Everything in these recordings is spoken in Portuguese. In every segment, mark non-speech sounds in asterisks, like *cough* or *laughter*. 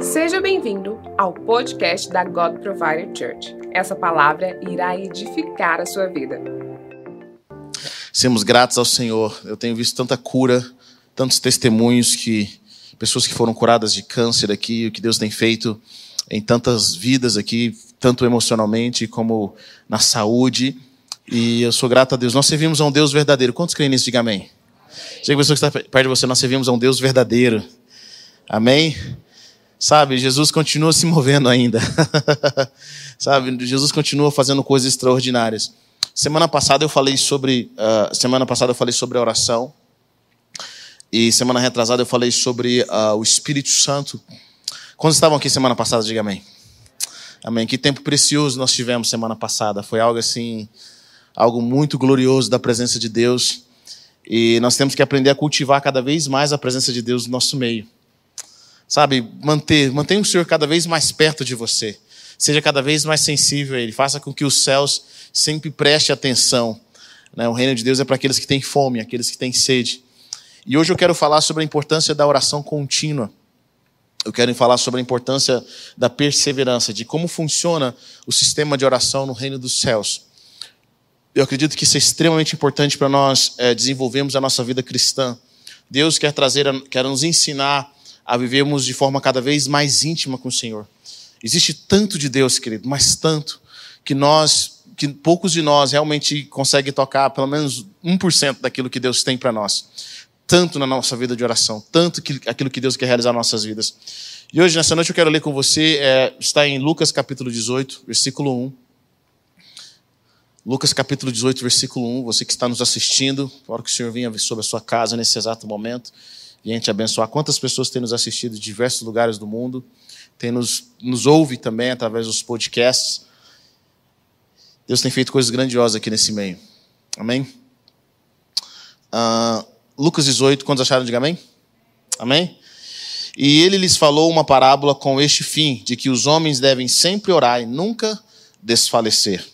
Seja bem-vindo ao podcast da God Provider Church. Essa palavra irá edificar a sua vida. Sermos gratos ao Senhor. Eu tenho visto tanta cura, tantos testemunhos que pessoas que foram curadas de câncer aqui, o que Deus tem feito em tantas vidas aqui, tanto emocionalmente como na saúde. E eu sou grato a Deus. Nós servimos a um Deus verdadeiro. Quantos creem nisso? Diga amém. Diga a pessoa que está perto de você, nós servimos a um Deus verdadeiro. Amém? Sabe, Jesus continua se movendo ainda. *laughs* Sabe, Jesus continua fazendo coisas extraordinárias. Semana passada eu falei sobre, uh, semana passada eu falei sobre a oração. E semana retrasada eu falei sobre uh, o Espírito Santo. Quando estavam aqui semana passada, diga amém. Amém. Que tempo precioso nós tivemos semana passada. Foi algo assim, algo muito glorioso da presença de Deus. E nós temos que aprender a cultivar cada vez mais a presença de Deus no nosso meio. Sabe, manter, mantenha o Senhor cada vez mais perto de você. Seja cada vez mais sensível a Ele. Faça com que os céus sempre preste atenção. Né? O reino de Deus é para aqueles que têm fome, aqueles que têm sede. E hoje eu quero falar sobre a importância da oração contínua. Eu quero falar sobre a importância da perseverança, de como funciona o sistema de oração no reino dos céus. Eu acredito que isso é extremamente importante para nós é, desenvolvermos a nossa vida cristã. Deus quer trazer, quer nos ensinar a vivermos de forma cada vez mais íntima com o Senhor. Existe tanto de Deus, querido, mas tanto que nós, que poucos de nós realmente conseguem tocar pelo menos 1% daquilo que Deus tem para nós tanto na nossa vida de oração, tanto que, aquilo que Deus quer realizar nas nossas vidas. E hoje, nessa noite, eu quero ler com você, é, está em Lucas capítulo 18, versículo 1. Lucas capítulo 18, versículo 1. Você que está nos assistindo, hora que o Senhor venha sobre a sua casa nesse exato momento, e a gente abençoar. Quantas pessoas têm nos assistido de diversos lugares do mundo, tem nos, nos ouve também através dos podcasts. Deus tem feito coisas grandiosas aqui nesse meio. Amém? Uh, Lucas 18, quantos acharam? Diga amém. Amém? E ele lhes falou uma parábola com este fim, de que os homens devem sempre orar e nunca desfalecer.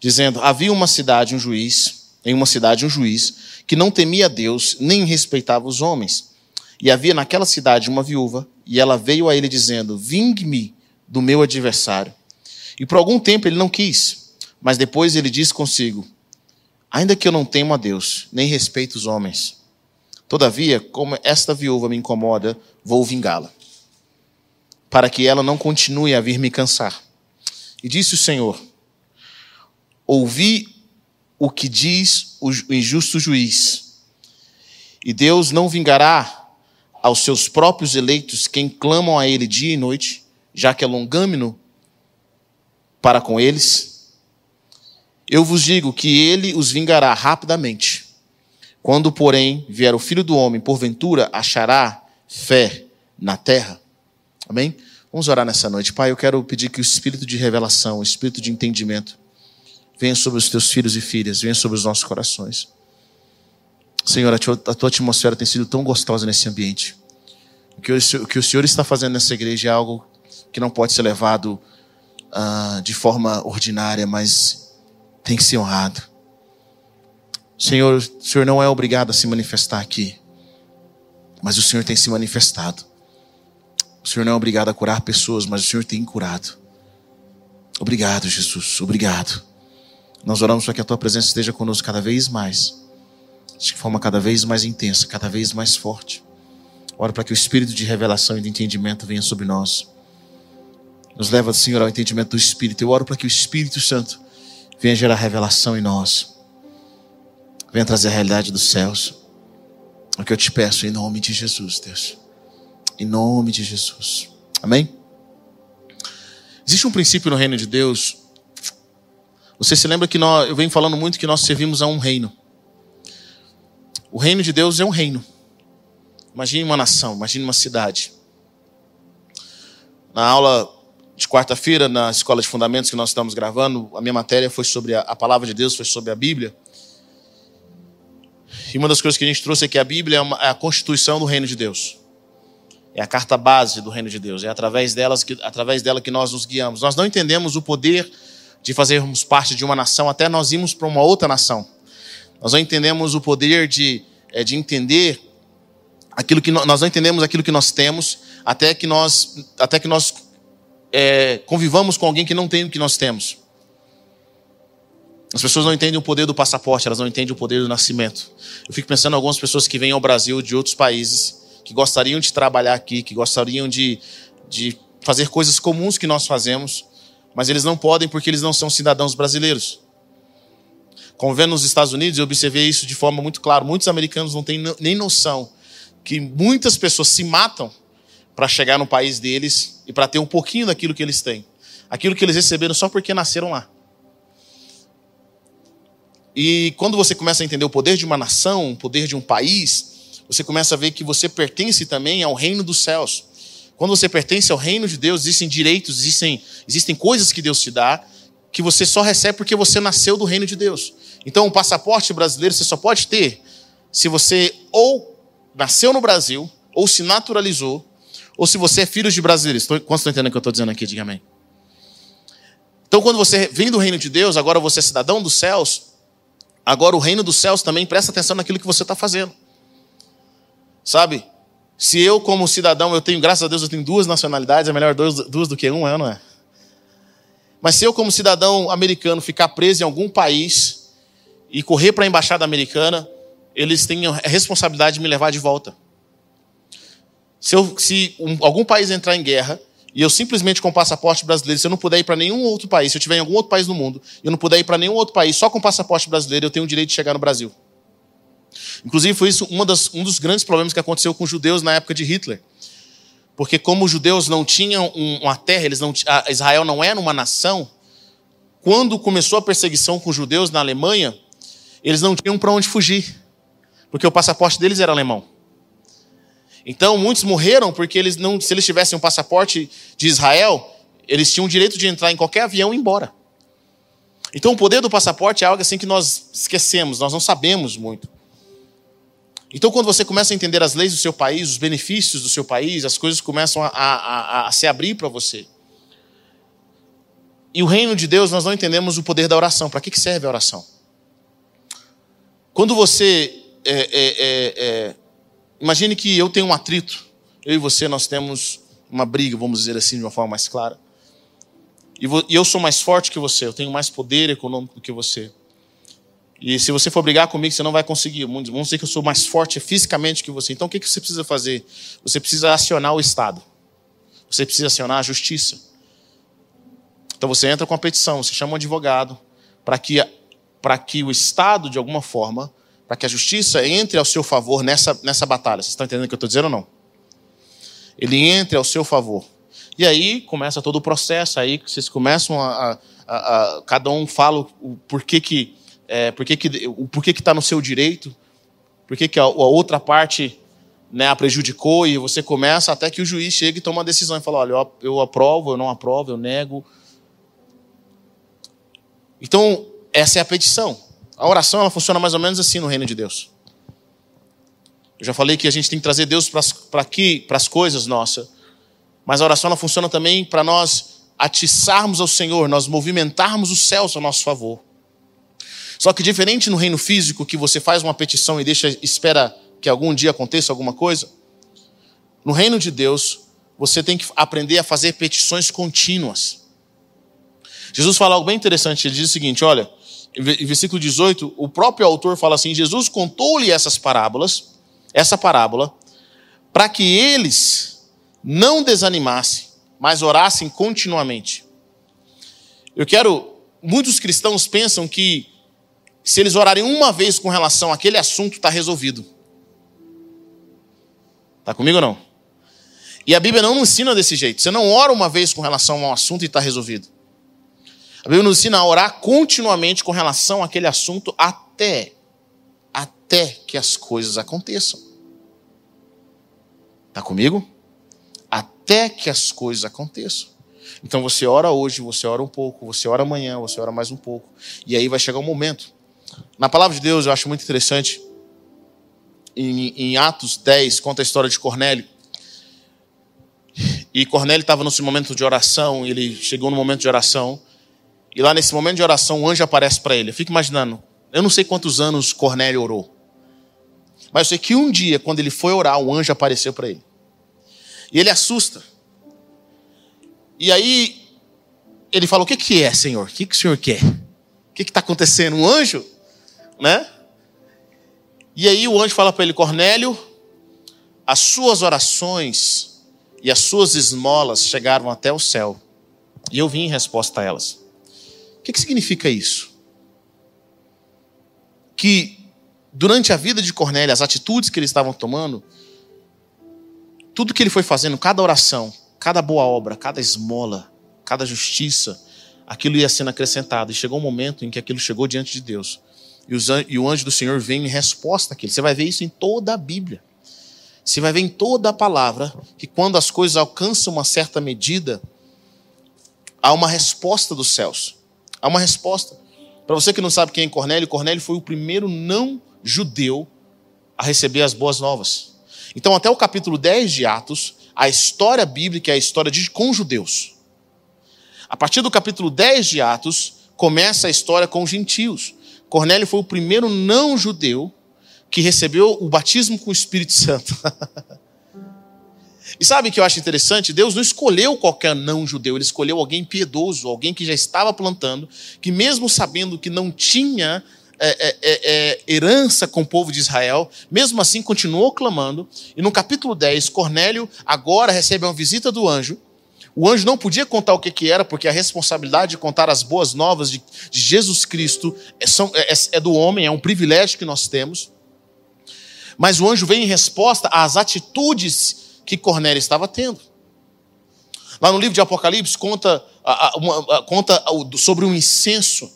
Dizendo: Havia uma cidade, um juiz, em uma cidade um juiz, que não temia Deus, nem respeitava os homens. E havia naquela cidade uma viúva, e ela veio a ele dizendo: Vingue-me do meu adversário. E por algum tempo ele não quis, mas depois ele disse consigo: Ainda que eu não temo a Deus, nem respeito os homens, Todavia, como esta viúva me incomoda, vou vingá-la, para que ela não continue a vir me cansar. E disse o Senhor: Ouvi o que diz o injusto juiz, e Deus não vingará aos seus próprios eleitos quem clamam a Ele dia e noite, já que é longâmino para com eles. Eu vos digo que Ele os vingará rapidamente. Quando, porém, vier o filho do homem, porventura achará fé na terra? Amém? Vamos orar nessa noite. Pai, eu quero pedir que o espírito de revelação, o espírito de entendimento, venha sobre os teus filhos e filhas, venha sobre os nossos corações. Senhor, a tua, atmosfera tem sido tão gostosa nesse ambiente. O que o Senhor está fazendo nessa igreja é algo que não pode ser levado uh, de forma ordinária, mas tem que ser honrado. Senhor, o Senhor não é obrigado a se manifestar aqui, mas o Senhor tem se manifestado. O Senhor não é obrigado a curar pessoas, mas o Senhor tem curado. Obrigado, Jesus, obrigado. Nós oramos para que a tua presença esteja conosco cada vez mais, de forma cada vez mais intensa, cada vez mais forte. Oro para que o espírito de revelação e de entendimento venha sobre nós. Nos leva, Senhor, ao entendimento do Espírito. Eu oro para que o Espírito Santo venha gerar revelação em nós Venha trazer a realidade dos céus. É o que eu te peço em nome de Jesus, Deus. Em nome de Jesus. Amém? Existe um princípio no reino de Deus. Você se lembra que nós, eu venho falando muito que nós servimos a um reino. O reino de Deus é um reino. Imagine uma nação, imagine uma cidade. Na aula de quarta-feira, na escola de fundamentos que nós estamos gravando, a minha matéria foi sobre a, palavra de Deus, foi sobre a Bíblia. E uma das coisas que a gente trouxe é que a Bíblia é, uma, é a constituição do reino de Deus. É a carta base do reino de Deus. É através, delas que, através dela que nós nos guiamos. Nós não entendemos o poder de fazermos parte de uma nação até nós irmos para uma outra nação. Nós não entendemos o poder de, é, de entender aquilo que nós não entendemos aquilo que nós temos até que nós, até que nós é, convivamos com alguém que não tem o que nós temos. As pessoas não entendem o poder do passaporte, elas não entendem o poder do nascimento. Eu fico pensando em algumas pessoas que vêm ao Brasil de outros países, que gostariam de trabalhar aqui, que gostariam de, de fazer coisas comuns que nós fazemos, mas eles não podem porque eles não são cidadãos brasileiros. Convivendo nos Estados Unidos, eu observei isso de forma muito clara. Muitos americanos não têm nem noção que muitas pessoas se matam para chegar no país deles e para ter um pouquinho daquilo que eles têm. Aquilo que eles receberam só porque nasceram lá. E quando você começa a entender o poder de uma nação, o poder de um país, você começa a ver que você pertence também ao reino dos céus. Quando você pertence ao reino de Deus, existem direitos, existem, existem coisas que Deus te dá que você só recebe porque você nasceu do reino de Deus. Então, o passaporte brasileiro você só pode ter se você ou nasceu no Brasil, ou se naturalizou, ou se você é filho de brasileiros. Quantos estão entendendo o que eu estou dizendo aqui? Diga amém. Então, quando você vem do reino de Deus, agora você é cidadão dos céus, Agora, o reino dos céus também presta atenção naquilo que você está fazendo. Sabe? Se eu, como cidadão, eu tenho, graças a Deus, eu tenho duas nacionalidades, é melhor duas, duas do que uma, não é? Mas se eu, como cidadão americano, ficar preso em algum país e correr para a embaixada americana, eles têm a responsabilidade de me levar de volta. Se, eu, se um, algum país entrar em guerra e eu simplesmente com passaporte brasileiro, se eu não puder ir para nenhum outro país, se eu estiver em algum outro país do mundo, e eu não puder ir para nenhum outro país só com passaporte brasileiro, eu tenho o direito de chegar no Brasil. Inclusive, foi isso das, um dos grandes problemas que aconteceu com os judeus na época de Hitler. Porque, como os judeus não tinham uma terra, eles não, Israel não era uma nação, quando começou a perseguição com os judeus na Alemanha, eles não tinham para onde fugir, porque o passaporte deles era alemão. Então, muitos morreram porque eles não, se eles tivessem um passaporte de Israel, eles tinham o direito de entrar em qualquer avião e ir embora. Então, o poder do passaporte é algo assim que nós esquecemos, nós não sabemos muito. Então, quando você começa a entender as leis do seu país, os benefícios do seu país, as coisas começam a, a, a, a se abrir para você. E o reino de Deus, nós não entendemos o poder da oração. Para que, que serve a oração? Quando você é, é, é, é Imagine que eu tenho um atrito. Eu e você, nós temos uma briga, vamos dizer assim, de uma forma mais clara. E eu sou mais forte que você, eu tenho mais poder econômico do que você. E se você for brigar comigo, você não vai conseguir. Vamos dizer que eu sou mais forte fisicamente que você. Então o que você precisa fazer? Você precisa acionar o Estado. Você precisa acionar a justiça. Então você entra com a petição, você chama um advogado para que, para que o Estado, de alguma forma, para que a justiça entre ao seu favor nessa, nessa batalha. Vocês estão entendendo o que eu estou dizendo ou não? Ele entre ao seu favor. E aí começa todo o processo, aí vocês começam a. a, a, a cada um fala o porquê que. É, porquê que o porquê que está no seu direito, porquê que a, a outra parte né, a prejudicou, e você começa até que o juiz chega e toma uma decisão e fala: olha, eu, eu aprovo, eu não aprovo, eu nego. Então, essa é a petição. A oração ela funciona mais ou menos assim no reino de Deus. Eu já falei que a gente tem que trazer Deus para aqui, para as coisas nossas. Mas a oração ela funciona também para nós atiçarmos ao Senhor, nós movimentarmos os céus a nosso favor. Só que diferente no reino físico, que você faz uma petição e deixa, espera que algum dia aconteça alguma coisa, no reino de Deus, você tem que aprender a fazer petições contínuas. Jesus fala algo bem interessante, ele diz o seguinte: olha, versículo 18, o próprio autor fala assim: Jesus contou-lhe essas parábolas, essa parábola, para que eles não desanimassem, mas orassem continuamente. Eu quero. Muitos cristãos pensam que se eles orarem uma vez com relação àquele assunto, está resolvido. Está comigo ou não? E a Bíblia não ensina desse jeito. Você não ora uma vez com relação a um assunto e está resolvido. A Bíblia nos ensina a orar continuamente com relação àquele assunto até, até que as coisas aconteçam. Está comigo? Até que as coisas aconteçam. Então você ora hoje, você ora um pouco, você ora amanhã, você ora mais um pouco. E aí vai chegar um momento. Na palavra de Deus, eu acho muito interessante. Em, em Atos 10, conta a história de Cornélio. E Cornélio estava nesse momento de oração, ele chegou no momento de oração. E lá nesse momento de oração, um anjo aparece para ele. Eu fico imaginando, eu não sei quantos anos Cornélio orou. Mas eu sei que um dia, quando ele foi orar, um anjo apareceu para ele. E ele assusta. E aí ele fala: O que, que é, Senhor? O que, que o Senhor quer? O que está acontecendo? Um anjo? Né? E aí o anjo fala para ele: Cornélio, as suas orações e as suas esmolas chegaram até o céu. E eu vim em resposta a elas. O que, que significa isso? Que durante a vida de Cornélio, as atitudes que eles estavam tomando, tudo que ele foi fazendo, cada oração, cada boa obra, cada esmola, cada justiça, aquilo ia sendo acrescentado. E chegou um momento em que aquilo chegou diante de Deus. E o anjo do Senhor vem em resposta àquilo. Você vai ver isso em toda a Bíblia. Você vai ver em toda a palavra que quando as coisas alcançam uma certa medida, há uma resposta dos céus. Há uma resposta. Para você que não sabe quem é Cornélio, Cornélio foi o primeiro não judeu a receber as boas novas. Então, até o capítulo 10 de Atos, a história bíblica é a história de com judeus. A partir do capítulo 10 de Atos, começa a história com os gentios. Cornélio foi o primeiro não judeu que recebeu o batismo com o Espírito Santo. *laughs* e sabe o que eu acho interessante? Deus não escolheu qualquer não judeu, ele escolheu alguém piedoso, alguém que já estava plantando, que mesmo sabendo que não tinha é, é, é, é, herança com o povo de Israel, mesmo assim continuou clamando. E no capítulo 10, Cornélio agora recebe uma visita do anjo. O anjo não podia contar o que, que era, porque a responsabilidade de contar as boas novas de, de Jesus Cristo é, são, é, é do homem, é um privilégio que nós temos. Mas o anjo vem em resposta às atitudes que Cornélio estava tendo. Lá no livro de Apocalipse conta, conta sobre um incenso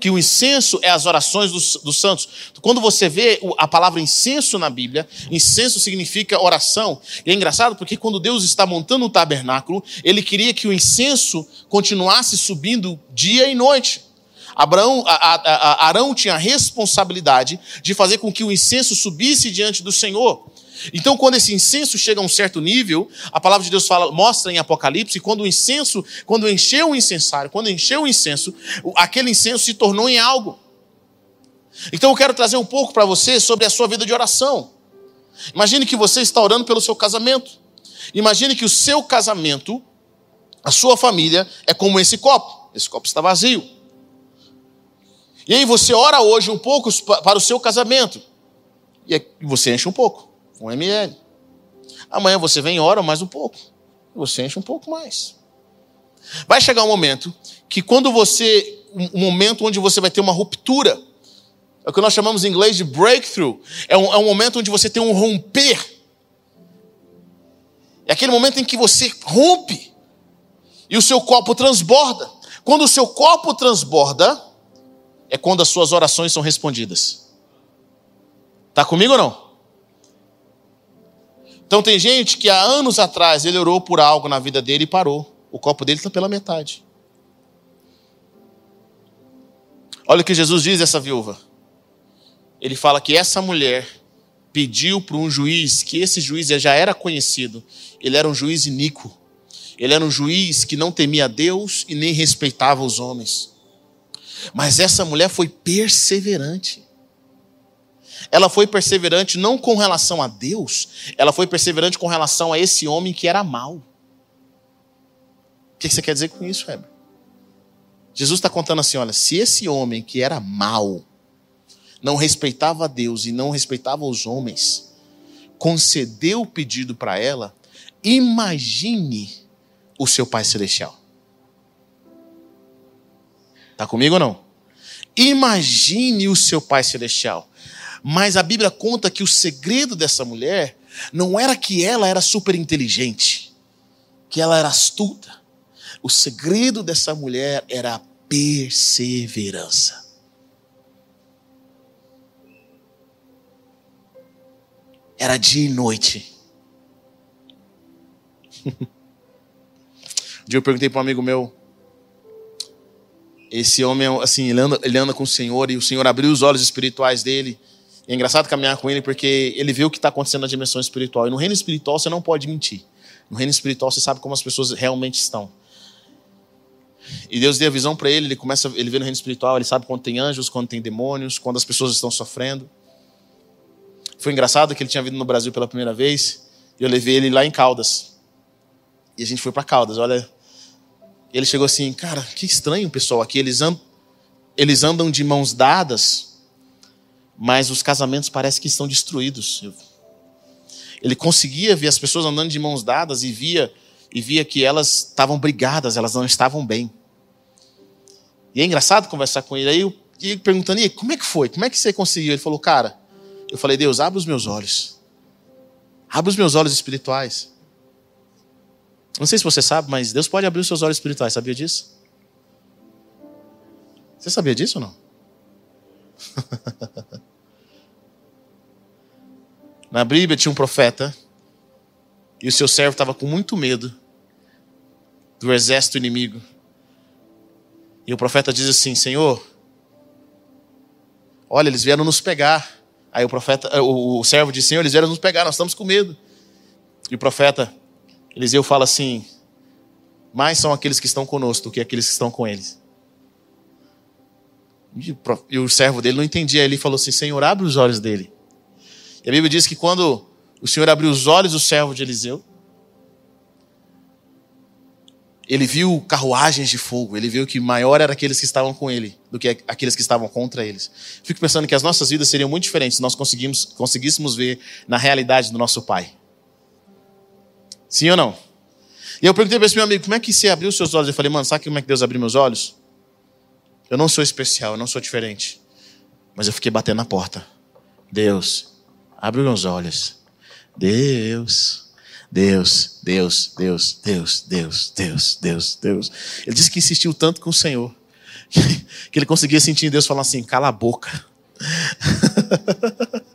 que o incenso é as orações dos, dos, santos. Quando você vê a palavra incenso na Bíblia, incenso significa oração. E é engraçado porque quando Deus está montando o tabernáculo, ele queria que o incenso continuasse subindo dia e noite. Abraão, a, a, a, Arão tinha a responsabilidade de fazer com que o incenso subisse diante do Senhor. Então, quando esse incenso chega a um certo nível, a palavra de Deus fala, mostra em Apocalipse, quando o incenso, quando encheu o incensário, quando encheu o incenso, aquele incenso se tornou em algo. Então, eu quero trazer um pouco para você sobre a sua vida de oração. Imagine que você está orando pelo seu casamento. Imagine que o seu casamento, a sua família, é como esse copo. Esse copo está vazio. E aí você ora hoje um pouco para o seu casamento. E você enche um pouco um ml. Amanhã você vem e ora mais um pouco. Você enche um pouco mais. Vai chegar um momento que quando você. Um momento onde você vai ter uma ruptura. É o que nós chamamos em inglês de breakthrough. É um, é um momento onde você tem um romper. É aquele momento em que você rompe e o seu copo transborda. Quando o seu copo transborda, é quando as suas orações são respondidas. Está comigo ou não? Então tem gente que há anos atrás ele orou por algo na vida dele e parou. O copo dele está pela metade. Olha o que Jesus diz a essa viúva. Ele fala que essa mulher pediu para um juiz, que esse juiz já era conhecido. Ele era um juiz iníquo. Ele era um juiz que não temia Deus e nem respeitava os homens. Mas essa mulher foi perseverante ela foi perseverante não com relação a Deus, ela foi perseverante com relação a esse homem que era mau. O que você quer dizer com isso, Heber? Jesus está contando assim: olha, se esse homem que era mau, não respeitava a Deus e não respeitava os homens, concedeu o pedido para ela, imagine o seu Pai Celestial. Está comigo ou não? Imagine o seu Pai Celestial. Mas a Bíblia conta que o segredo dessa mulher não era que ela era super inteligente, que ela era astuta. O segredo dessa mulher era a perseverança. Era dia e noite. *laughs* um dia eu perguntei para um amigo meu, esse homem, assim, ele anda, ele anda com o Senhor e o Senhor abriu os olhos espirituais dele é engraçado caminhar com ele porque ele vê o que está acontecendo na dimensão espiritual. E no reino espiritual você não pode mentir. No reino espiritual você sabe como as pessoas realmente estão. E Deus deu a visão para ele, ele começa, ele vê no reino espiritual, ele sabe quando tem anjos, quando tem demônios, quando as pessoas estão sofrendo. Foi engraçado que ele tinha vindo no Brasil pela primeira vez, e eu levei ele lá em Caldas. E a gente foi para Caldas, olha. Ele chegou assim, cara, que estranho, pessoal, aqui eles andam, eles andam de mãos dadas, mas os casamentos parecem que estão destruídos. Ele conseguia ver as pessoas andando de mãos dadas e via e via que elas estavam brigadas, elas não estavam bem. E é engraçado conversar com ele. Aí eu, e ele perguntando, e como é que foi? Como é que você conseguiu? Ele falou, cara, eu falei, Deus, abre os meus olhos. Abre os meus olhos espirituais. Não sei se você sabe, mas Deus pode abrir os seus olhos espirituais. Sabia disso? Você sabia disso ou não? *laughs* Na Bíblia tinha um profeta e o seu servo estava com muito medo do exército inimigo. E o profeta diz assim: Senhor, olha, eles vieram nos pegar. Aí o profeta, eh, o, servo diz: Senhor, eles vieram nos pegar, nós estamos com medo. E o profeta Eliseu fala assim: mais são aqueles que estão conosco do que aqueles que estão com eles. E o servo dele não entendia. Ele falou assim: Senhor, abre os olhos dele. E a Bíblia diz que quando o Senhor abriu os olhos do servo de Eliseu, ele viu carruagens de fogo, ele viu que maior era aqueles que estavam com ele do que aqueles que estavam contra eles. Fico pensando que as nossas vidas seriam muito diferentes se nós conseguíssemos ver na realidade do nosso Pai. Sim ou não? E eu perguntei para esse meu amigo, como é que você abriu os seus olhos? Eu falei, mano, sabe como é que Deus abriu meus olhos? Eu não sou especial, eu não sou diferente. Mas eu fiquei batendo na porta. Deus, abre meus olhos. Deus, Deus, Deus, Deus, Deus, Deus, Deus, Deus, Deus. Ele disse que insistiu tanto com o Senhor *laughs* que ele conseguia sentir Deus falar assim: cala a boca. *laughs*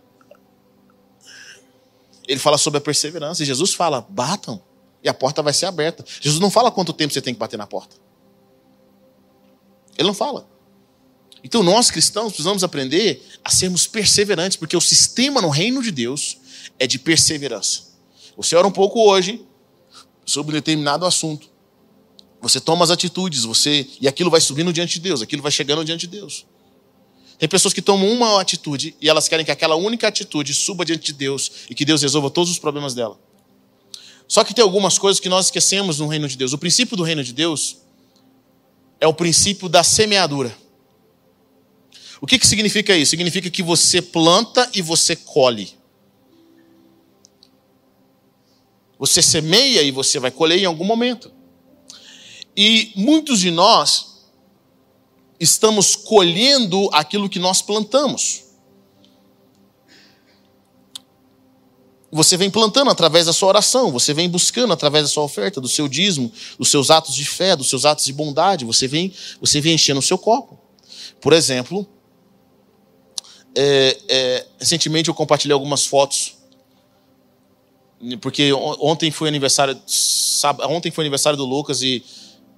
Ele fala sobre a perseverança. E Jesus fala: batam, e a porta vai ser aberta. Jesus não fala quanto tempo você tem que bater na porta. Ele não fala. Então nós cristãos precisamos aprender a sermos perseverantes, porque o sistema no reino de Deus é de perseverança. Você ora um pouco hoje sobre um determinado assunto. Você toma as atitudes, você e aquilo vai subindo diante de Deus, aquilo vai chegando diante de Deus. Tem pessoas que tomam uma atitude e elas querem que aquela única atitude suba diante de Deus e que Deus resolva todos os problemas dela. Só que tem algumas coisas que nós esquecemos no reino de Deus. O princípio do reino de Deus é o princípio da semeadura. O que, que significa isso? Significa que você planta e você colhe. Você semeia e você vai colher em algum momento. E muitos de nós estamos colhendo aquilo que nós plantamos. Você vem plantando através da sua oração, você vem buscando através da sua oferta, do seu dízimo, dos seus atos de fé, dos seus atos de bondade, você vem, você vem enchendo o seu copo. Por exemplo, é, é, recentemente eu compartilhei algumas fotos, porque ontem foi aniversário, ontem foi aniversário do Lucas e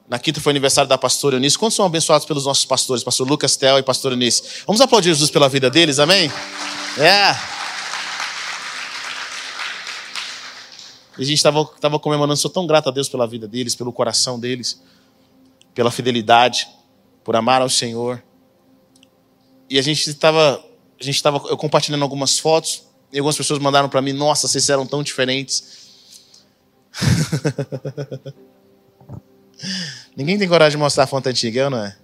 na quinta foi aniversário da pastora Eunice. Quantos são abençoados pelos nossos pastores, pastor Lucas Tel e pastor Eunice? Vamos aplaudir Jesus pela vida deles, amém? É. E a gente estava comemorando, sou tão grato a Deus pela vida deles, pelo coração deles, pela fidelidade, por amar ao Senhor. E a gente estava, a gente estava, eu compartilhando algumas fotos, e algumas pessoas mandaram para mim, nossa, vocês eram tão diferentes. *laughs* Ninguém tem coragem de mostrar a fonte antiga, eu não é?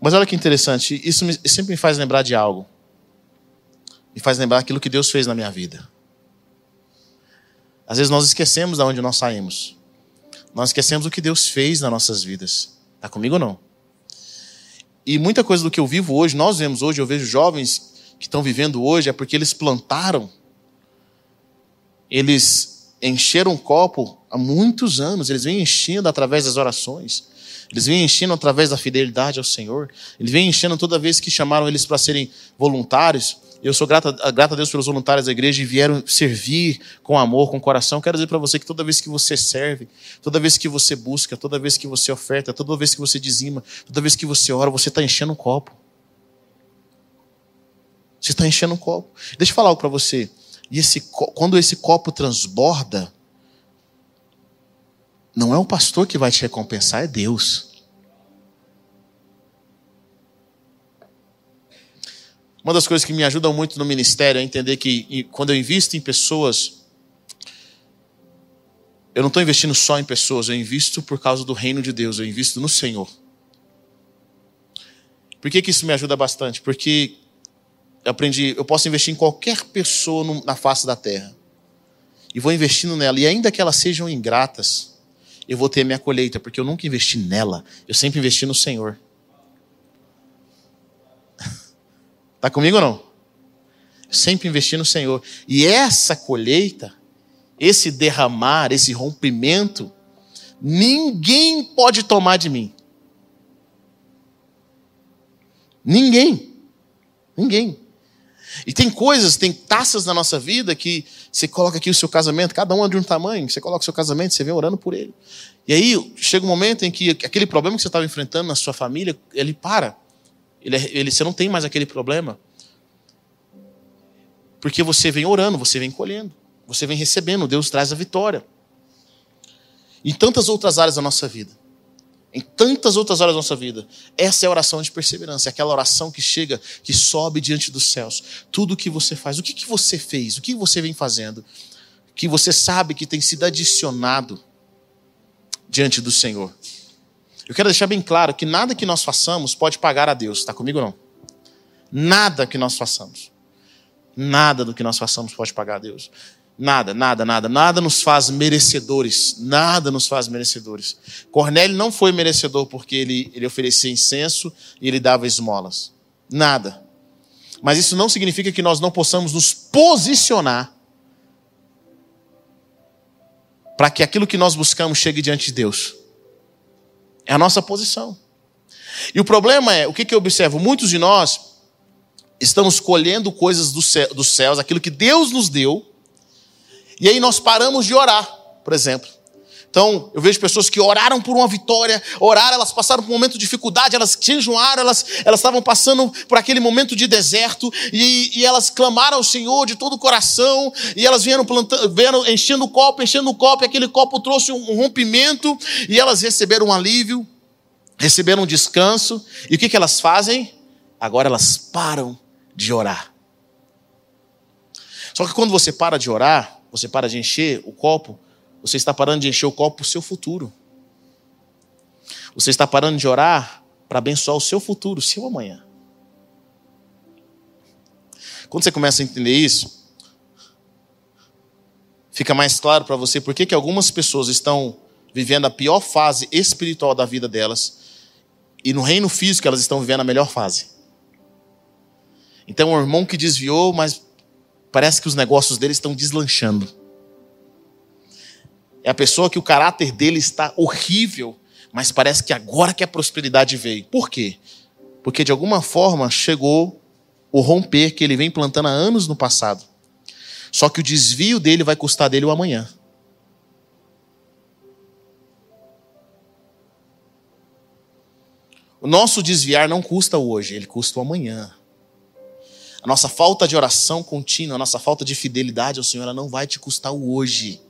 Mas olha que interessante, isso, me, sempre me faz lembrar de algo. Me faz lembrar aquilo que Deus fez na minha vida. Às vezes nós esquecemos de onde nós saímos. Nós esquecemos o que Deus fez nas nossas vidas. Está comigo ou não? E muita coisa do que eu vivo hoje, nós vemos hoje, eu vejo jovens que estão vivendo hoje, é porque eles plantaram, eles encheram um copo há muitos anos, eles vêm enchendo através das orações, eles vêm enchendo através da fidelidade ao Senhor, eles vêm enchendo toda vez que chamaram eles para serem voluntários. Eu sou grato, a Deus pelos voluntários da igreja e vieram servir com amor, com coração. Quero dizer para você que toda vez que você serve, toda vez que você busca, toda vez que você oferta, toda vez que você dizima, toda vez que você ora, você está enchendo um copo. Você está enchendo um copo. Deixa eu falar algo para você. E esse, quando esse copo transborda, não é o pastor que vai te recompensar, é Deus. Uma das coisas que me ajudam muito no ministério é entender que quando eu invisto em pessoas, eu não estou investindo só em pessoas, eu invisto por causa do reino de Deus, eu invisto no Senhor. Por que, que isso me ajuda bastante? Porque eu aprendi, eu posso investir em qualquer pessoa na face da terra. E vou investindo nela. E ainda que elas sejam ingratas, eu vou ter minha colheita, porque eu nunca investi nela, eu sempre investi no Senhor. Está comigo ou não? Sempre investi no Senhor. E essa colheita, esse derramar, esse rompimento, ninguém pode tomar de mim. Ninguém. Ninguém. E tem coisas, tem taças na nossa vida que você coloca aqui o seu casamento, cada um é de um tamanho, você coloca o seu casamento, você vem orando por ele. E aí chega um momento em que aquele problema que você estava enfrentando na sua família, ele para. Ele, é, ele, você não tem mais aquele problema. Porque você vem orando, você vem colhendo, você vem recebendo, Deus traz a vitória. Em tantas outras áreas da nossa vida em tantas outras áreas da nossa vida. Essa é a oração de perseverança, é aquela oração que chega, que sobe diante dos céus. Tudo o que você faz, o que, que você fez, o que você vem fazendo, que você sabe que tem sido adicionado diante do Senhor. Eu quero deixar bem claro que nada que nós façamos pode pagar a Deus, está comigo não? Nada que nós façamos. Nada do que nós façamos pode pagar a Deus. Nada, nada, nada, nada nos faz merecedores, nada nos faz merecedores. Cornélio não foi merecedor porque ele, ele oferecia incenso e ele dava esmolas. Nada. Mas isso não significa que nós não possamos nos posicionar para que aquilo que nós buscamos chegue diante de Deus. É a nossa posição. E o problema é, o que, eu observo? Muitos de nós estamos colhendo coisas dos céus, aquilo que Deus nos deu, e aí nós paramos de orar, por exemplo. Então, eu vejo pessoas que oraram por uma vitória, oraram, elas passaram por um momento de dificuldade, elas jejuaram, elas, elas estavam passando por aquele momento de deserto, e, e elas clamaram ao Senhor de todo o coração, e elas vieram, plantando, vieram enchendo o copo, enchendo o copo, e aquele copo trouxe um, um rompimento, e elas receberam um alívio, receberam um descanso, e o que, que elas fazem? Agora elas param de orar. Só que quando você para de orar, você para de encher o copo, você está parando de encher o copo para o seu futuro. Você está parando de orar para abençoar o seu futuro, o seu amanhã. Quando você começa a entender isso, fica mais claro para você por que algumas pessoas estão vivendo a pior fase espiritual da vida delas e no reino físico elas estão vivendo a melhor fase. Então, um irmão que desviou, mas parece que os negócios dele estão deslanchando. É a pessoa que o caráter dele está horrível, mas parece que agora que a prosperidade veio. Por quê? Porque de alguma forma chegou o romper que ele vem plantando há anos no passado. Só que o desvio dele vai custar dele o amanhã. O nosso desviar não custa hoje, ele custa o amanhã. A nossa falta de oração contínua, a nossa falta de fidelidade ao Senhor, ela não vai te custar o hoje.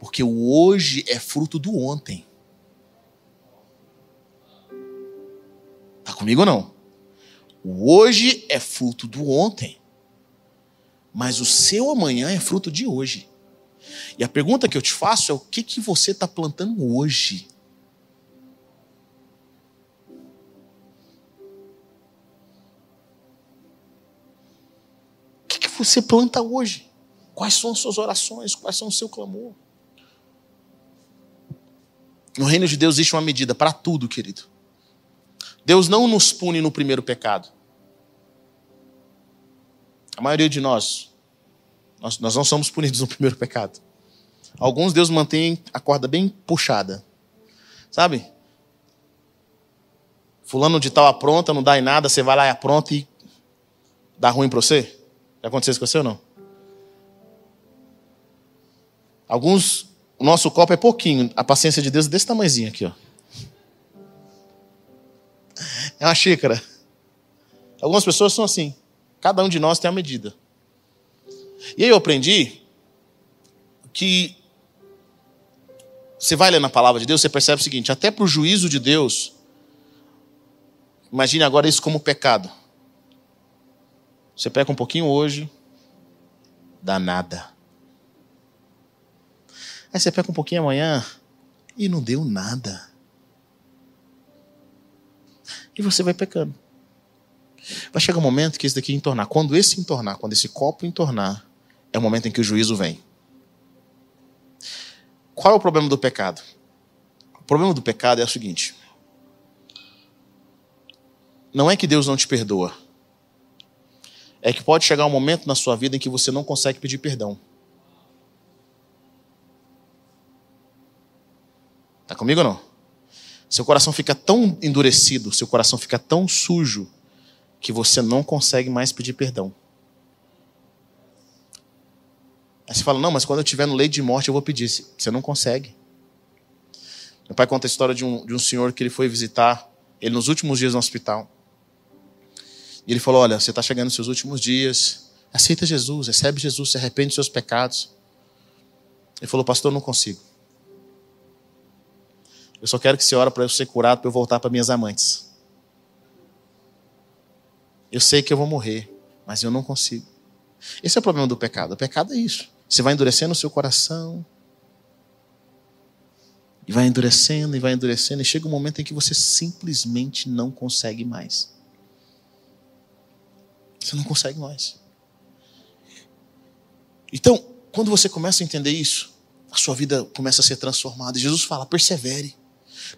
Porque o hoje é fruto do ontem. Tá comigo ou não? O hoje é fruto do ontem. Mas o seu amanhã é fruto de hoje. E a pergunta que eu te faço é: o que, que você está plantando hoje? você planta hoje? Quais são as suas orações? Quais são o seu clamor? No reino de Deus existe uma medida para tudo, querido. Deus não nos pune no primeiro pecado. A maioria de nós, nós, nós não somos punidos no primeiro pecado. Alguns Deus mantém a corda bem puxada. Sabe? Fulano de tal apronta, não dá em nada, você vai lá e apronta e dá ruim para você? Já aconteceu isso com você ou não? Alguns, o nosso copo é pouquinho, a paciência de Deus é desse tamanhozinho aqui, ó. É uma xícara. Algumas pessoas são assim. Cada um de nós tem a medida. E aí eu aprendi que você vai ler na palavra de Deus, você percebe o seguinte: até para o juízo de Deus, imagine agora isso como pecado. Você peca um pouquinho hoje, dá nada. Aí você peca um pouquinho amanhã e não deu nada. E você vai pecando. Vai chegar um momento que esse daqui entornar. Quando esse entornar, quando esse copo entornar, é o momento em que o juízo vem. Qual é o problema do pecado? O problema do pecado é o seguinte: não é que Deus não te perdoa, é que pode chegar um momento na sua vida em que você não consegue pedir perdão. Está comigo ou não? Seu coração fica tão endurecido, seu coração fica tão sujo, que você não consegue mais pedir perdão. Aí você fala, não, mas quando eu estiver no leito de morte eu vou pedir. Você não consegue. Meu pai conta a história de um, de um senhor que ele foi visitar, ele nos últimos dias no hospital. E ele falou: Olha, você está chegando nos seus últimos dias, aceita Jesus, recebe Jesus, se arrepende dos seus pecados. Ele falou: Pastor, eu não consigo. Eu só quero que você ore para eu ser curado, para eu voltar para minhas amantes. Eu sei que eu vou morrer, mas eu não consigo. Esse é o problema do pecado. O pecado é isso. Você vai endurecendo o seu coração. E vai endurecendo, e vai endurecendo, e chega um momento em que você simplesmente não consegue mais. Você não consegue mais. Então, quando você começa a entender isso, a sua vida começa a ser transformada. Jesus fala: persevere.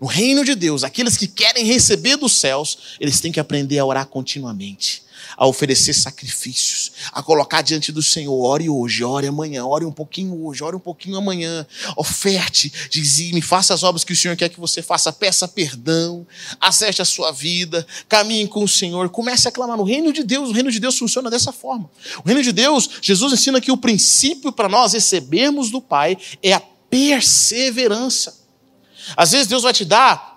No reino de Deus, aqueles que querem receber dos céus, eles têm que aprender a orar continuamente a oferecer sacrifícios, a colocar diante do Senhor. Ore hoje, ore amanhã, ore um pouquinho hoje, ore um pouquinho amanhã. Oferte, dizime, faça as obras que o Senhor quer que você faça, peça perdão, acerte a sua vida, caminhe com o Senhor, comece a clamar no reino de Deus. O reino de Deus funciona dessa forma. O reino de Deus, Jesus ensina que o princípio para nós recebermos do Pai é a perseverança. Às vezes Deus vai te dar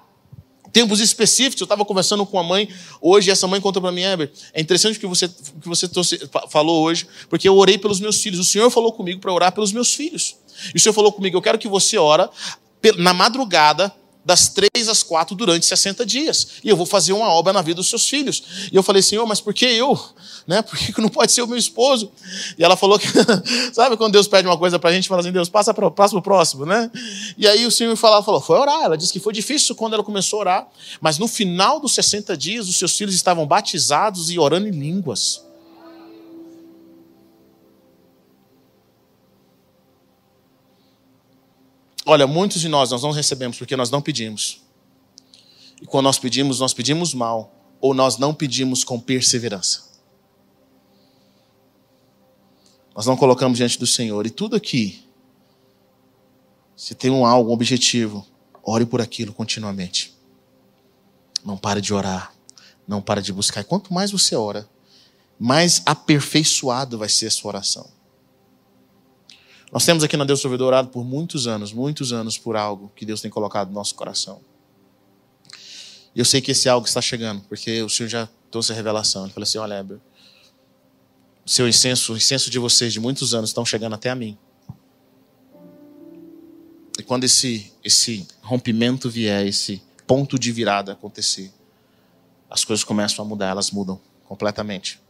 tempos específicos. Eu estava conversando com a mãe hoje, e essa mãe contou para mim, Heber, é interessante o que você, que você trouxe, falou hoje, porque eu orei pelos meus filhos. O Senhor falou comigo para orar pelos meus filhos. E o Senhor falou comigo, eu quero que você ora na madrugada das três às quatro durante 60 dias. E eu vou fazer uma obra na vida dos seus filhos. E eu falei, Senhor, mas por que eu? Né? Por que não pode ser o meu esposo? E ela falou que, *laughs* sabe quando Deus pede uma coisa para a gente, fala assim, Deus, passa para o próximo, né? E aí o Senhor falou, falou, foi orar. Ela disse que foi difícil quando ela começou a orar, mas no final dos 60 dias, os seus filhos estavam batizados e orando em línguas. Olha, muitos de nós, nós não recebemos porque nós não pedimos. E quando nós pedimos, nós pedimos mal, ou nós não pedimos com perseverança. Nós não colocamos diante do Senhor. E tudo aqui, se tem um algo, um objetivo, ore por aquilo continuamente. Não pare de orar. Não pare de buscar. E quanto mais você ora, mais aperfeiçoado vai ser a sua oração. Nós temos aqui na Deus Provedor orado por muitos anos, muitos anos por algo que Deus tem colocado no nosso coração. E eu sei que esse algo está chegando, porque o Senhor já trouxe a revelação. Ele falou assim: olha, Heber, seu incenso, o incenso de vocês de muitos anos estão chegando até a mim. E quando esse, esse rompimento vier, esse ponto de virada acontecer, as coisas começam a mudar, elas mudam completamente.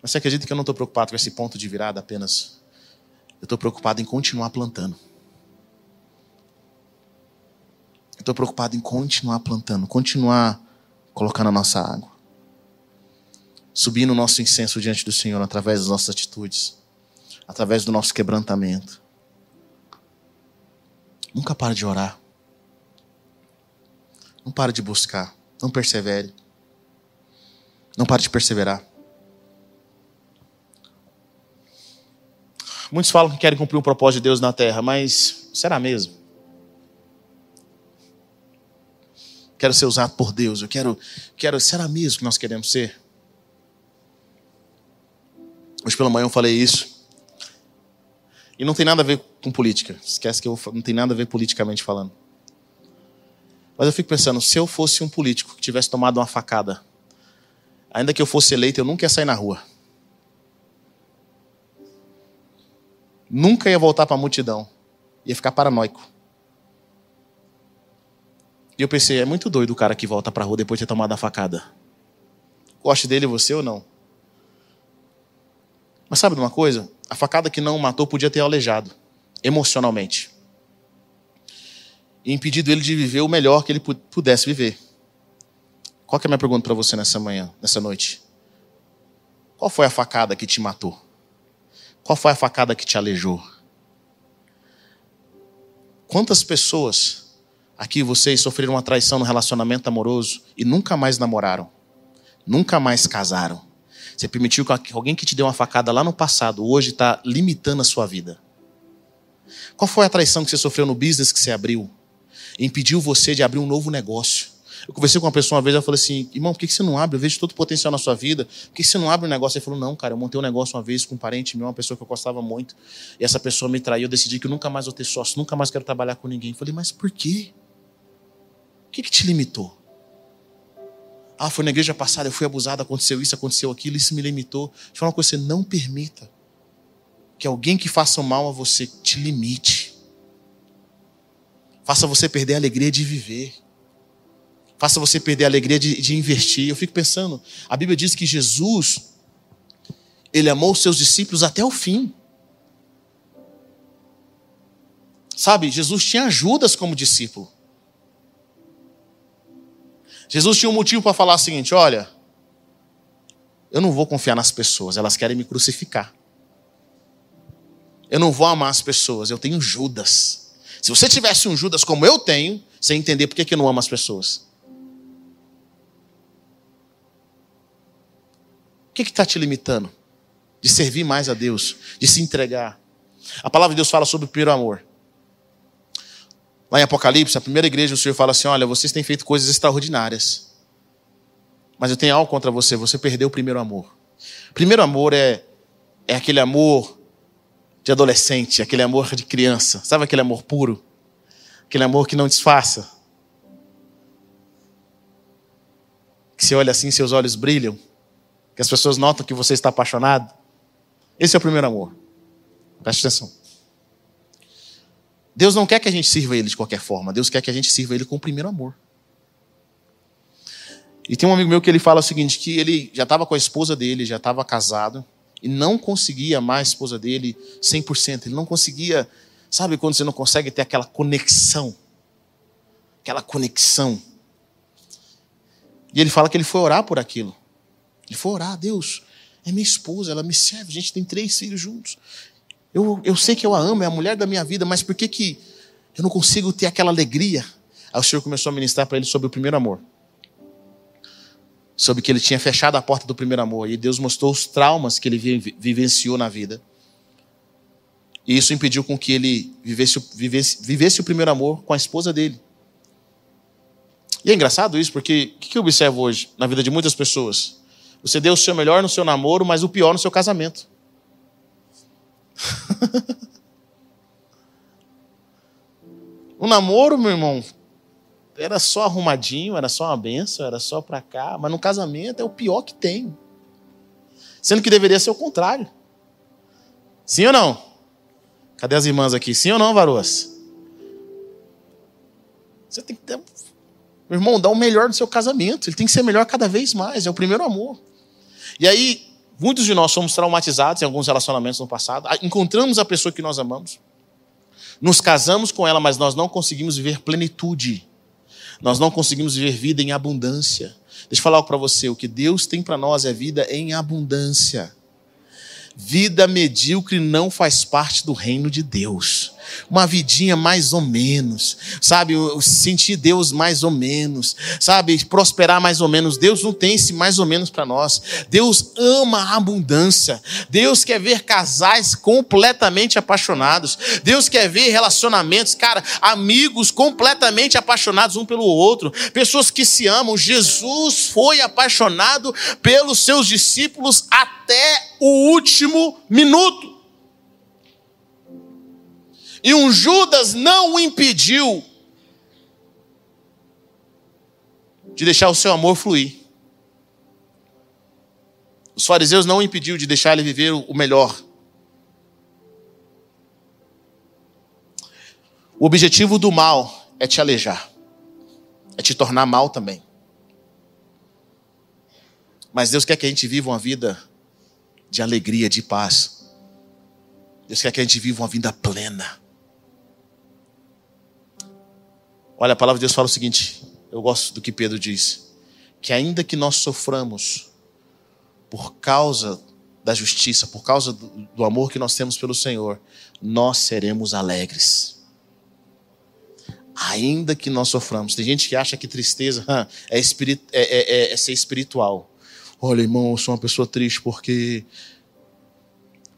Mas você acredita que eu não estou preocupado com esse ponto de virada apenas eu estou preocupado em continuar plantando. Eu estou preocupado em continuar plantando, continuar colocando a nossa água. Subindo o nosso incenso diante do Senhor através das nossas atitudes, através do nosso quebrantamento. Nunca pare de orar. Não pare de buscar. Não persevere. Não pare de perseverar. Muitos falam que querem cumprir o propósito de Deus na terra, mas será mesmo? Quero ser usado por Deus, eu quero, quero, será mesmo que nós queremos ser? Hoje pela manhã eu falei isso. E não tem nada a ver com política. Esquece que eu não tem nada a ver politicamente falando. Mas eu fico pensando, se eu fosse um político que tivesse tomado uma facada, ainda que eu fosse eleito, eu nunca ia sair na rua. Nunca ia voltar para a multidão. Ia ficar paranoico. E eu pensei, é muito doido o cara que volta para a rua depois de ter tomado a facada. Goste dele você ou não? Mas sabe de uma coisa? A facada que não matou podia ter aleijado. emocionalmente. E impedido ele de viver o melhor que ele pudesse viver. Qual é a minha pergunta para você nessa manhã, nessa noite? Qual foi a facada que te matou? Qual foi a facada que te aleijou? Quantas pessoas aqui vocês sofreram uma traição no relacionamento amoroso e nunca mais namoraram? Nunca mais casaram? Você permitiu que alguém que te deu uma facada lá no passado, hoje está limitando a sua vida. Qual foi a traição que você sofreu no business que você abriu? Impediu você de abrir um novo negócio. Eu conversei com uma pessoa uma vez, eu falei assim, irmão, por que você não abre? Eu vejo todo o potencial na sua vida. Por que você não abre um negócio? Ele falou, não, cara, eu montei um negócio uma vez com um parente meu, uma pessoa que eu gostava muito. E essa pessoa me traiu, eu decidi que eu nunca mais vou ter sócio, nunca mais quero trabalhar com ninguém. Eu falei, mas por quê? O que, que te limitou? Ah, foi na igreja passada, eu fui abusado, aconteceu isso, aconteceu aquilo, isso me limitou. Deixa eu falar uma coisa, você não permita que alguém que faça mal a você te limite. Faça você perder a alegria de viver. Faça você perder a alegria de, de investir. Eu fico pensando, a Bíblia diz que Jesus, ele amou os seus discípulos até o fim. Sabe, Jesus tinha Judas como discípulo. Jesus tinha um motivo para falar o seguinte: olha, eu não vou confiar nas pessoas, elas querem me crucificar. Eu não vou amar as pessoas, eu tenho Judas. Se você tivesse um Judas como eu tenho, você ia entender por que eu não amo as pessoas. Que está te limitando? De servir mais a Deus, de se entregar. A palavra de Deus fala sobre o primeiro amor. Lá em Apocalipse, a primeira igreja, o Senhor fala assim: Olha, vocês têm feito coisas extraordinárias. Mas eu tenho algo contra você, você perdeu o primeiro amor. Primeiro amor é, é aquele amor de adolescente, aquele amor de criança. Sabe aquele amor puro? Aquele amor que não disfarça. Que você olha assim, seus olhos brilham. Que as pessoas notam que você está apaixonado. Esse é o primeiro amor. Preste atenção. Deus não quer que a gente sirva Ele de qualquer forma. Deus quer que a gente sirva Ele com o primeiro amor. E tem um amigo meu que ele fala o seguinte, que ele já estava com a esposa dele, já estava casado, e não conseguia amar a esposa dele 100%. Ele não conseguia, sabe quando você não consegue ter aquela conexão? Aquela conexão. E ele fala que ele foi orar por aquilo. Ele foi orar, Deus, é minha esposa, ela me serve, a gente tem três filhos juntos. Eu, eu sei que eu a amo, é a mulher da minha vida, mas por que, que eu não consigo ter aquela alegria? Aí o Senhor começou a ministrar para ele sobre o primeiro amor. Sobre que ele tinha fechado a porta do primeiro amor. E Deus mostrou os traumas que ele vivenciou na vida. E isso impediu com que ele vivesse, vivesse, vivesse o primeiro amor com a esposa dele. E é engraçado isso, porque o que eu observo hoje na vida de muitas pessoas? Você deu o seu melhor no seu namoro, mas o pior no seu casamento. *laughs* o namoro, meu irmão, era só arrumadinho, era só uma benção, era só pra cá, mas no casamento é o pior que tem. Sendo que deveria ser o contrário. Sim ou não? Cadê as irmãs aqui? Sim ou não, varoas? Você tem que ter. Meu irmão, dá o melhor do seu casamento. Ele tem que ser melhor cada vez mais. É o primeiro amor. E aí, Muitos de nós somos traumatizados em alguns relacionamentos no passado. Encontramos a pessoa que nós amamos, nos casamos com ela, mas nós não conseguimos viver plenitude. Nós não conseguimos viver vida em abundância. Deixa eu falar algo para você: o que Deus tem para nós é vida em abundância. Vida medíocre não faz parte do reino de Deus uma vidinha mais ou menos, sabe? Sentir Deus mais ou menos, sabe? Prosperar mais ou menos. Deus não tem esse mais ou menos para nós. Deus ama a abundância. Deus quer ver casais completamente apaixonados. Deus quer ver relacionamentos, cara, amigos completamente apaixonados um pelo outro, pessoas que se amam. Jesus foi apaixonado pelos seus discípulos até o último minuto. E um Judas não o impediu de deixar o seu amor fluir. Os fariseus não o impediu de deixar ele viver o melhor. O objetivo do mal é te alejar, é te tornar mal também. Mas Deus quer que a gente viva uma vida de alegria, de paz. Deus quer que a gente viva uma vida plena. Olha, a palavra de Deus fala o seguinte: eu gosto do que Pedro diz, que ainda que nós soframos por causa da justiça, por causa do, amor que nós temos pelo Senhor, nós seremos alegres. Ainda que nós soframos. Tem gente que acha que tristeza é, espirit, é, é, é, é ser espiritual. Olha, irmão, eu sou uma pessoa triste porque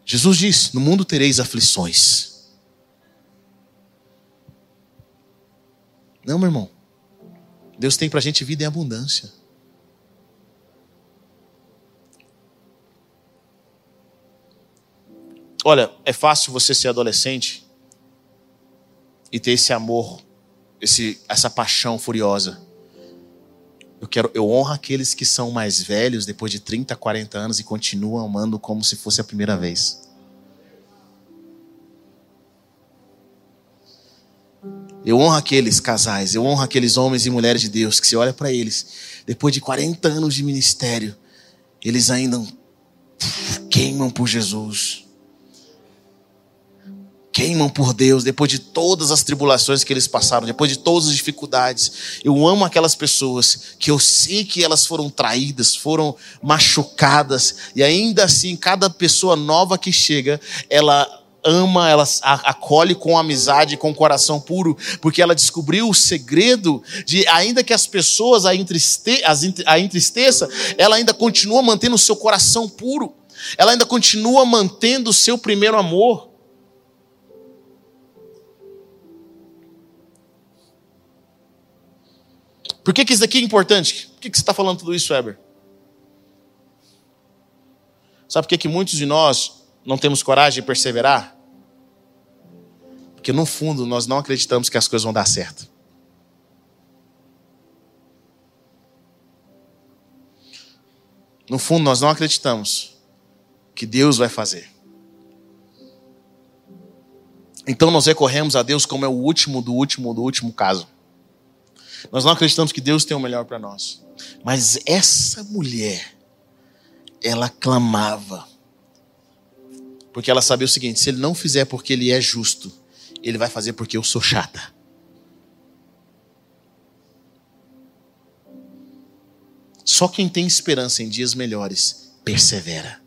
Jesus disse: No mundo tereis aflições. Não, meu irmão. Deus tem para a gente vida em abundância. Olha, é fácil você ser adolescente e ter esse amor, esse, essa paixão furiosa. Eu quero, eu honro aqueles que são mais velhos, depois de 30, 40 anos e continuam amando como se fosse a primeira vez. Eu honro aqueles casais, eu honro aqueles homens e mulheres de Deus que se olha para eles, depois de 40 anos de ministério, eles ainda queimam por Jesus queimam por Deus depois de todas as tribulações que eles passaram, depois de todas as dificuldades. Eu amo aquelas pessoas que eu sei que elas foram traídas, foram machucadas, e ainda assim, cada pessoa nova que chega, ela ama, ela acolhe com amizade, com coração puro, porque ela descobriu o segredo de, ainda que as pessoas a, entriste, a entristeça, ela ainda continua mantendo o seu coração puro, ela ainda continua mantendo o seu primeiro amor. Por que, que isso aqui é importante? Por que, que você está falando tudo isso, Weber? Sabe por que, que muitos de nós não temos coragem de perseverar? Porque no fundo nós não acreditamos que as coisas vão dar certo. No fundo nós não acreditamos que Deus vai fazer. Então nós recorremos a Deus como é o último do último do último caso. Nós não acreditamos que Deus tem o melhor para nós. Mas essa mulher, ela clamava. Porque ela sabia o seguinte: se ele não fizer porque ele é justo, ele vai fazer porque eu sou chata. Só quem tem esperança em dias melhores persevera.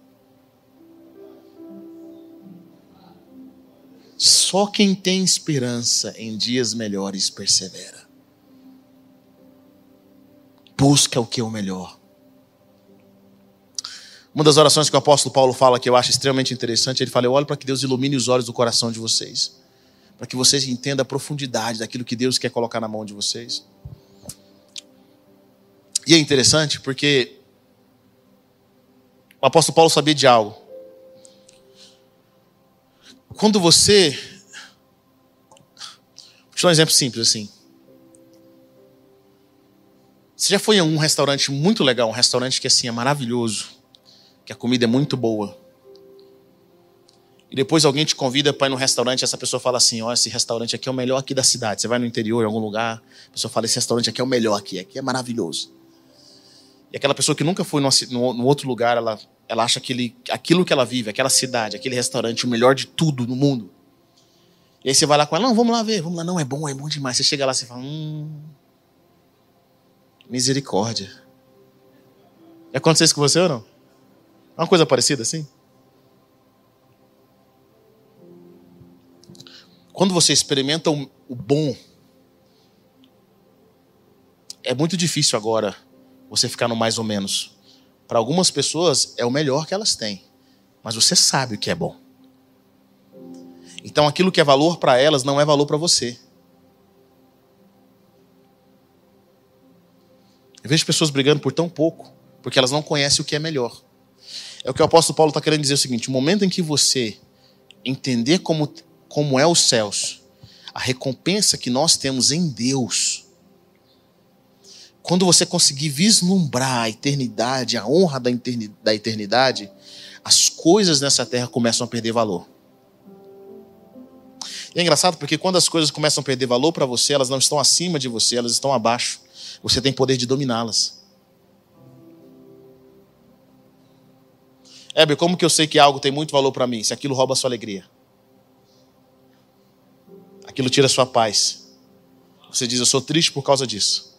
Só quem tem esperança em dias melhores persevera busca o que é o melhor. Uma das orações que o apóstolo Paulo fala que eu acho extremamente interessante, ele fala: Eu olho para que Deus ilumine os olhos do coração de vocês, para que vocês entendam a profundidade daquilo que Deus quer colocar na mão de vocês. E é interessante porque o apóstolo Paulo sabia de algo. Quando você. Vou te dar um exemplo simples assim. Você já foi em um restaurante muito legal, um restaurante que assim é maravilhoso, que a comida é muito boa. E depois alguém te convida para ir no restaurante, e essa pessoa fala assim: "Ó, oh, esse restaurante aqui é o melhor aqui da cidade". Você vai no interior, em algum lugar, a pessoa fala: "Esse restaurante aqui é o melhor aqui, aqui é maravilhoso". E aquela pessoa que nunca foi no, outro lugar, ela, ela acha aquele, aquilo que ela vive, aquela cidade, aquele restaurante, o melhor de tudo no mundo. E aí você vai lá com ela: "Não, vamos lá ver, vamos lá, não é bom, é bom demais". Você chega lá, você fala: "Hum, Misericórdia. Já aconteceu isso com você ou não? É uma coisa parecida assim? Quando você experimenta o bom, é muito difícil agora você ficar no mais ou menos. Para algumas pessoas é o melhor que elas têm, mas você sabe o que é bom. Então aquilo que é valor para elas não é valor para você. Eu vejo pessoas brigando por tão pouco, porque elas não conhecem o que é melhor. É o que o apóstolo Paulo está querendo dizer o seguinte: o momento em que você entender como, como é os céus, a recompensa que nós temos em Deus, quando você conseguir vislumbrar a eternidade, a honra da eternidade, as coisas nessa terra começam a perder valor. E é engraçado porque quando as coisas começam a perder valor para você, elas não estão acima de você, elas estão abaixo. Você tem poder de dominá-las. Heber, como que eu sei que algo tem muito valor para mim? Se aquilo rouba a sua alegria. Aquilo tira a sua paz. Você diz, eu sou triste por causa disso.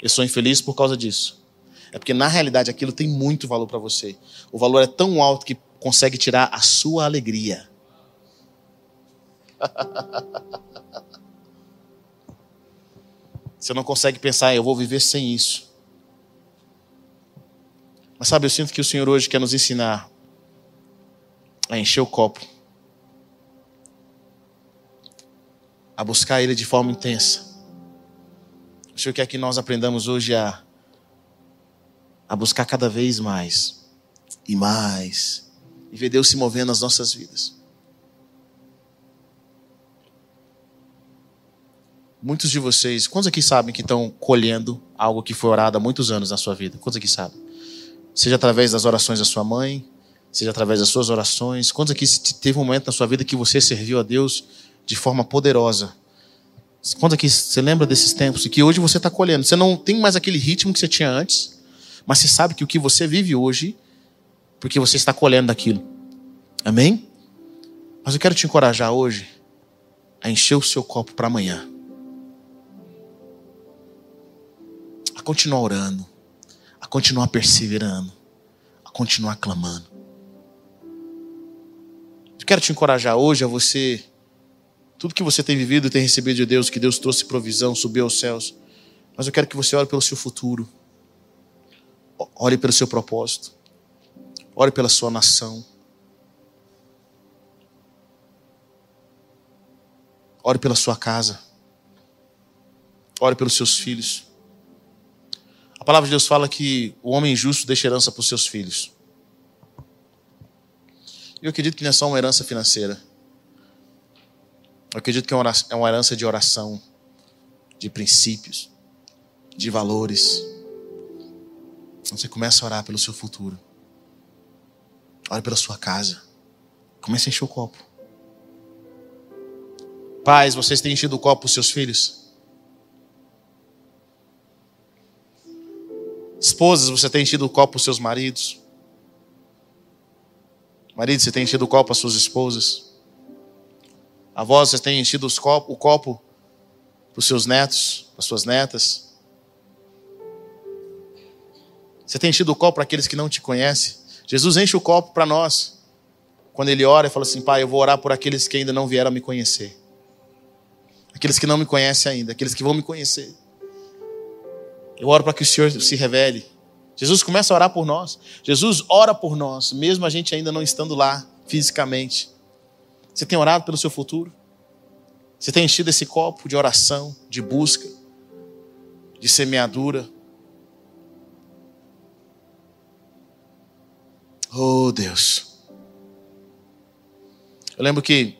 Eu sou infeliz por causa disso. É porque na realidade aquilo tem muito valor para você. O valor é tão alto que consegue tirar a sua alegria. *laughs* Você não consegue pensar, eu vou viver sem isso. Mas sabe, eu sinto que o Senhor hoje quer nos ensinar a encher o copo, a buscar Ele de forma intensa. O Senhor quer que nós aprendamos hoje a, a buscar cada vez mais e mais, e ver Deus se movendo nas nossas vidas. Muitos de vocês, quantos aqui sabem que estão colhendo algo que foi orado há muitos anos na sua vida? Quantos aqui sabem? Seja através das orações da sua mãe, seja através das suas orações. Quantos aqui teve um momento na sua vida que você serviu a Deus de forma poderosa? Quantos aqui você lembra desses tempos e que hoje você está colhendo? Você não tem mais aquele ritmo que você tinha antes, mas você sabe que o que você vive hoje, porque você está colhendo daquilo. Amém? Mas eu quero te encorajar hoje a encher o seu copo para amanhã. a continuar orando, continuar perseverando, a continuar clamando. Eu quero te encorajar hoje a você, tudo que você tem vivido e tem recebido de Deus, que Deus trouxe provisão, subiu aos céus, mas eu quero que você ore pelo seu futuro, ore pelo seu propósito, ore pela sua nação. Ore pela sua casa. Ore pelos seus filhos. Palavra de Deus fala que o homem justo deixa herança para os seus filhos. Eu acredito que não é só uma herança financeira. Eu acredito que é, é uma herança de oração, de princípios, de valores. Você começa a orar pelo seu futuro. Ore pela sua casa. Comece a encher o copo. Pais, vocês têm enchido o copo para os seus filhos? Esposas, você tem enchido o copo para os seus maridos. Marido, você tem enchido o copo as suas esposas. Avós, você tem enchido o copo para os seus netos, para as suas netas. Você tem enchido o copo para aqueles que não te conhecem. Jesus enche o copo para nós. Quando ele ora e fala assim: Pai, eu vou orar por aqueles que ainda não vieram me conhecer. Aqueles que não me conhecem ainda, aqueles que vão me conhecer. Eu oro para que o Senhor se revele. Jesus começa a orar por nós. Jesus ora por nós, mesmo a gente ainda não estando lá fisicamente. Você tem orado pelo seu futuro? Você tem enchido esse copo de oração, de busca, de semeadura? Oh, Deus. Eu lembro que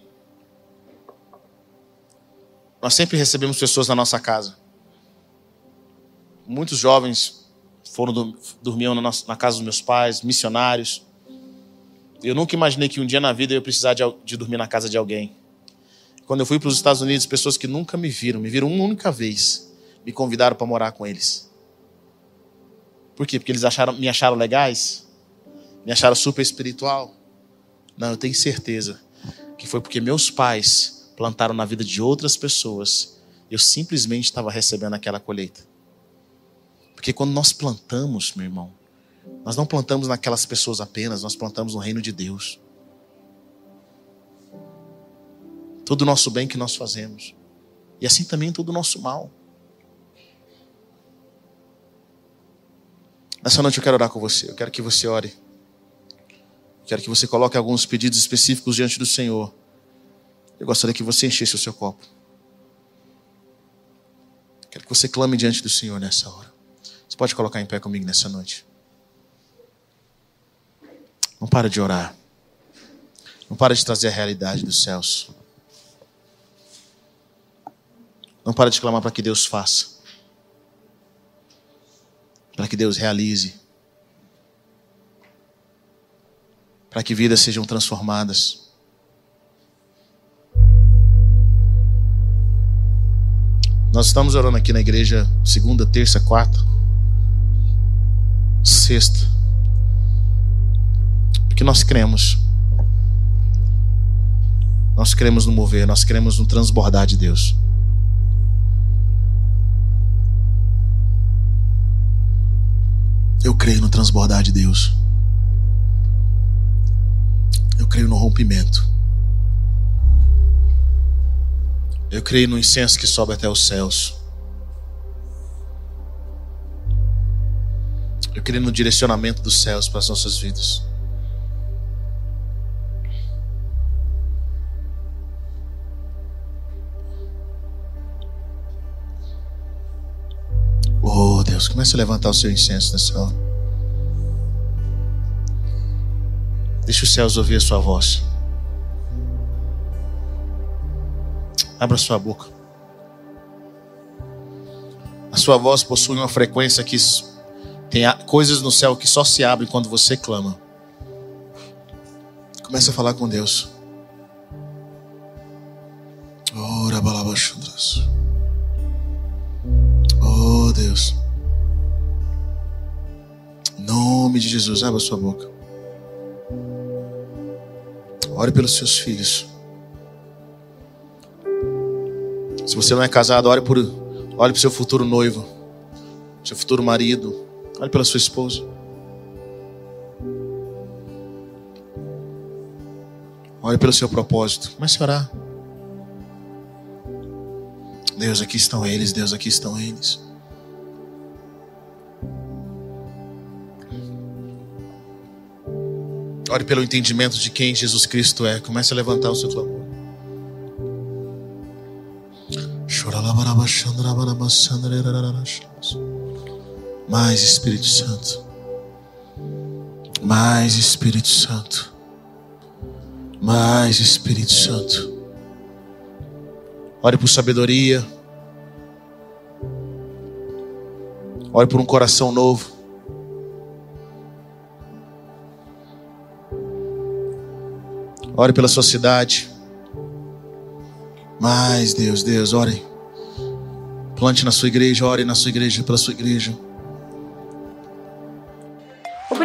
nós sempre recebemos pessoas na nossa casa muitos jovens foram dormiam na, na, casa dos meus pais, missionários. Eu nunca imaginei que um dia na vida eu ia precisar de, de dormir na casa de alguém. Quando eu fui para os Estados Unidos, pessoas que nunca me viram, me viram uma única vez, me convidaram para morar com eles. Por quê? Porque eles acharam, me acharam legais? Me acharam super espiritual? Não, eu tenho certeza que foi porque meus pais plantaram na vida de outras pessoas. Eu simplesmente estava recebendo aquela colheita. Porque quando nós plantamos, meu irmão, nós não plantamos naquelas pessoas apenas, nós plantamos no reino de Deus. Todo o nosso bem que nós fazemos. E assim também todo o nosso mal. Nessa noite eu quero orar com você. Eu quero que você ore. Eu quero que você coloque alguns pedidos específicos diante do Senhor. Eu gostaria que você enchesse o seu copo. Eu quero que você clame diante do Senhor nessa hora. Você pode colocar em pé comigo nessa noite. Não para de orar. Não para de trazer a realidade dos céus. Não para de clamar para que Deus faça. Para que Deus realize. Para que vidas sejam transformadas. Nós estamos orando aqui na igreja segunda, terça, quarta Sexto, porque nós cremos. Nós cremos no mover, nós cremos no transbordar de Deus. Eu creio no transbordar de Deus. Eu creio no rompimento. Eu creio no incenso que sobe até os céus. Eu creio no direcionamento dos céus para as nossas vidas. Oh Deus, comece a levantar o seu incenso nessa hora. Deixa os céus ouvir a sua voz. Abra sua boca. A sua voz possui uma frequência que tem coisas no céu que só se abrem quando você clama. Comece a falar com Deus. Ora, balabachandras. Oh Deus. Nome de Jesus, abra sua boca. Ore pelos seus filhos. Se você não é casado, ore por, ore por seu futuro noivo, seu futuro marido. Ore pela sua esposa. Ore pelo seu propósito. Comece a orar. Deus, aqui estão eles. Deus, aqui estão eles. Ore pelo entendimento de quem Jesus Cristo é. Comece a levantar o seu clamor. Mais Espírito Santo. Mais Espírito Santo. Mais Espírito Santo. Ore por sabedoria. Ore por um coração novo. Ore pela sua cidade. Mais, Deus, Deus, ore. Plante na sua igreja, ore na sua igreja, pela sua igreja.